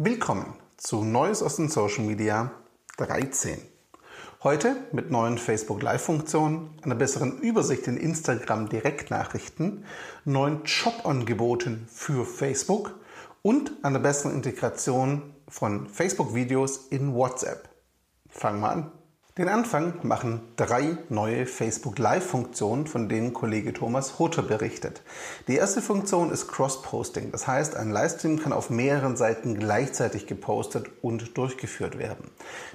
Willkommen zu Neues aus den Social Media 13. Heute mit neuen Facebook Live-Funktionen, einer besseren Übersicht in Instagram Direktnachrichten, neuen Jobangeboten für Facebook und einer besseren Integration von Facebook-Videos in WhatsApp. Fangen wir an. Den Anfang machen drei neue Facebook Live-Funktionen, von denen Kollege Thomas Hutter berichtet. Die erste Funktion ist Cross-Posting. Das heißt, ein Livestream kann auf mehreren Seiten gleichzeitig gepostet und durchgeführt werden.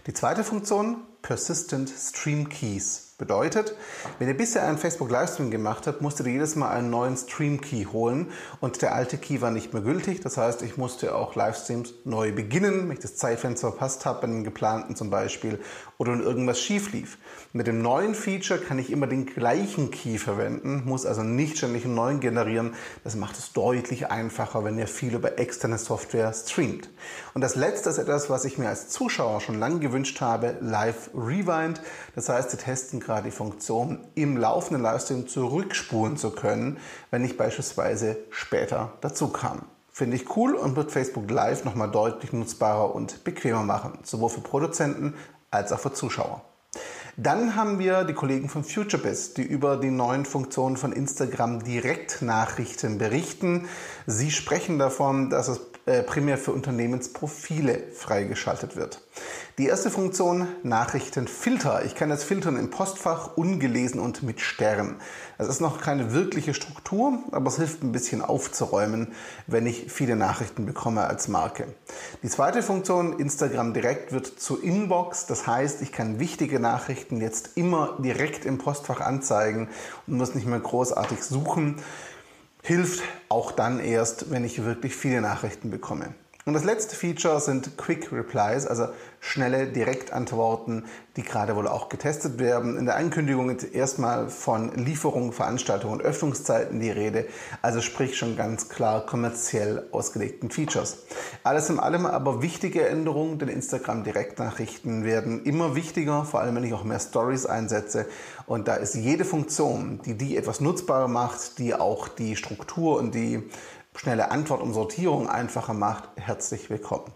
Die zweite Funktion, Persistent Stream Keys. Bedeutet, wenn ihr bisher einen Facebook Livestream gemacht habt, musstet ihr jedes Mal einen neuen Stream Key holen und der alte Key war nicht mehr gültig. Das heißt, ich musste auch Livestreams neu beginnen, wenn ich das Zeitfenster verpasst habe, bei einem geplanten zum Beispiel, oder wenn irgendwas schief lief. Mit dem neuen Feature kann ich immer den gleichen Key verwenden, muss also nicht ständig einen neuen generieren. Das macht es deutlich einfacher, wenn ihr viel über externe Software streamt. Und das letzte ist etwas, was ich mir als Zuschauer schon lange gewünscht habe, Live Rewind. Das heißt, wir testen gerade die Funktion, im laufenden Livestream zurückspulen zu können, wenn ich beispielsweise später dazu kam. Finde ich cool und wird Facebook Live nochmal deutlich nutzbarer und bequemer machen, sowohl für Produzenten als auch für Zuschauer. Dann haben wir die Kollegen von FutureBiz, die über die neuen Funktionen von Instagram Direktnachrichten berichten. Sie sprechen davon, dass es äh, primär für Unternehmensprofile freigeschaltet wird. Die erste Funktion, Nachrichtenfilter. Ich kann jetzt filtern im Postfach, ungelesen und mit Stern. Das ist noch keine wirkliche Struktur, aber es hilft ein bisschen aufzuräumen, wenn ich viele Nachrichten bekomme als Marke. Die zweite Funktion, Instagram Direkt, wird zur Inbox. Das heißt, ich kann wichtige Nachrichten jetzt immer direkt im Postfach anzeigen und muss nicht mehr großartig suchen. Hilft auch dann erst, wenn ich wirklich viele Nachrichten bekomme. Und das letzte Feature sind Quick Replies, also schnelle Direktantworten, die gerade wohl auch getestet werden. In der Ankündigung ist erstmal von Lieferungen, Veranstaltungen und Öffnungszeiten die Rede, also sprich schon ganz klar kommerziell ausgelegten Features. Alles in allem aber wichtige Änderungen, denn Instagram Direktnachrichten werden immer wichtiger, vor allem wenn ich auch mehr Stories einsetze. Und da ist jede Funktion, die die etwas nutzbarer macht, die auch die Struktur und die schnelle Antwort und Sortierung einfacher macht, herzlich willkommen.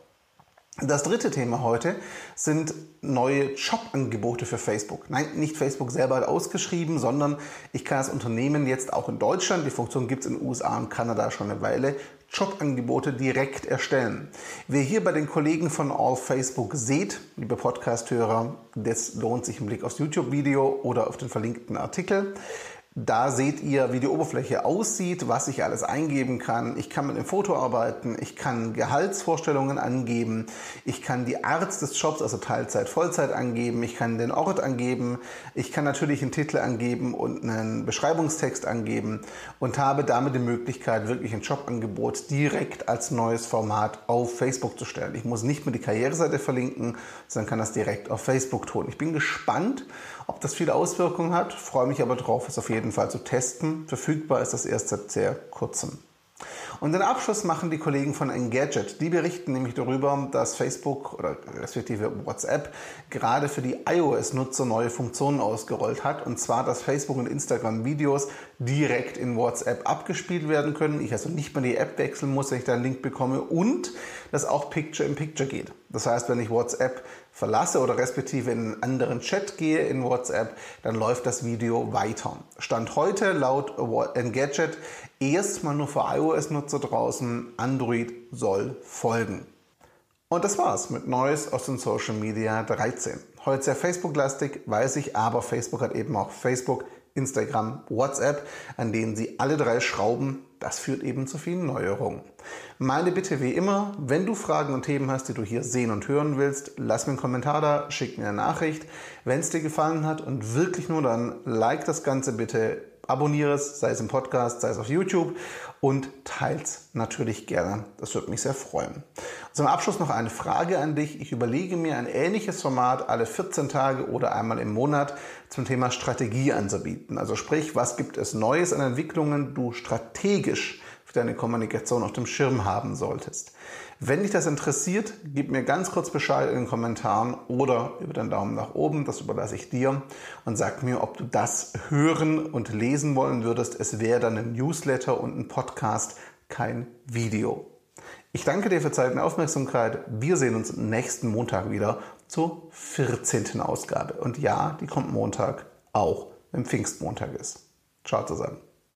Das dritte Thema heute sind neue Jobangebote für Facebook. Nein, nicht Facebook selber hat ausgeschrieben, sondern ich kann als Unternehmen jetzt auch in Deutschland, die Funktion gibt es in den USA und Kanada schon eine Weile, Jobangebote direkt erstellen. Wer hier bei den Kollegen von All Facebook seht, liebe Podcast-Hörer, das lohnt sich ein Blick aufs YouTube-Video oder auf den verlinkten Artikel. Da seht ihr, wie die Oberfläche aussieht, was ich alles eingeben kann. Ich kann mit dem Foto arbeiten, ich kann Gehaltsvorstellungen angeben, ich kann die Art des Jobs, also Teilzeit, Vollzeit angeben, ich kann den Ort angeben, ich kann natürlich einen Titel angeben und einen Beschreibungstext angeben und habe damit die Möglichkeit, wirklich ein Jobangebot direkt als neues Format auf Facebook zu stellen. Ich muss nicht mehr die Karriereseite verlinken, sondern kann das direkt auf Facebook tun. Ich bin gespannt, ob das viele Auswirkungen hat, freue mich aber drauf, es auf jeden jeden Fall zu testen. Verfügbar ist das erst seit sehr kurzem. Und den Abschluss machen die Kollegen von Engadget. Die berichten nämlich darüber, dass Facebook oder respektive WhatsApp gerade für die iOS-Nutzer neue Funktionen ausgerollt hat. Und zwar, dass Facebook und Instagram Videos direkt in WhatsApp abgespielt werden können. Ich also nicht mehr die App wechseln muss, wenn ich da einen Link bekomme. Und dass auch Picture in Picture geht. Das heißt, wenn ich WhatsApp verlasse oder respektive in einen anderen Chat gehe in WhatsApp, dann läuft das Video weiter. Stand heute laut Engadget erstmal nur für iOS-Nutzer draußen, Android soll folgen. Und das war's mit Neues aus den Social Media 13. Heute sehr Facebook-lastig, weiß ich, aber Facebook hat eben auch Facebook, Instagram, WhatsApp, an denen sie alle drei schrauben. Das führt eben zu vielen Neuerungen. Meine Bitte wie immer, wenn du Fragen und Themen hast, die du hier sehen und hören willst, lass mir einen Kommentar da, schick mir eine Nachricht. Wenn es dir gefallen hat und wirklich nur dann, like das Ganze bitte, abonniere es, sei es im Podcast, sei es auf YouTube und teils natürlich gerne. Das würde mich sehr freuen. Zum Abschluss noch eine Frage an dich. Ich überlege mir ein ähnliches Format alle 14 Tage oder einmal im Monat zum Thema Strategie anzubieten. Also sprich, was gibt es Neues an Entwicklungen du strategisch für deine Kommunikation auf dem Schirm haben solltest. Wenn dich das interessiert, gib mir ganz kurz Bescheid in den Kommentaren oder über den Daumen nach oben, das überlasse ich dir und sag mir, ob du das hören und lesen wollen würdest. Es wäre dann ein Newsletter und ein Podcast, kein Video. Ich danke dir für Zeit und Aufmerksamkeit. Wir sehen uns nächsten Montag wieder zur 14. Ausgabe. Und ja, die kommt Montag, auch wenn Pfingstmontag ist. Ciao zusammen.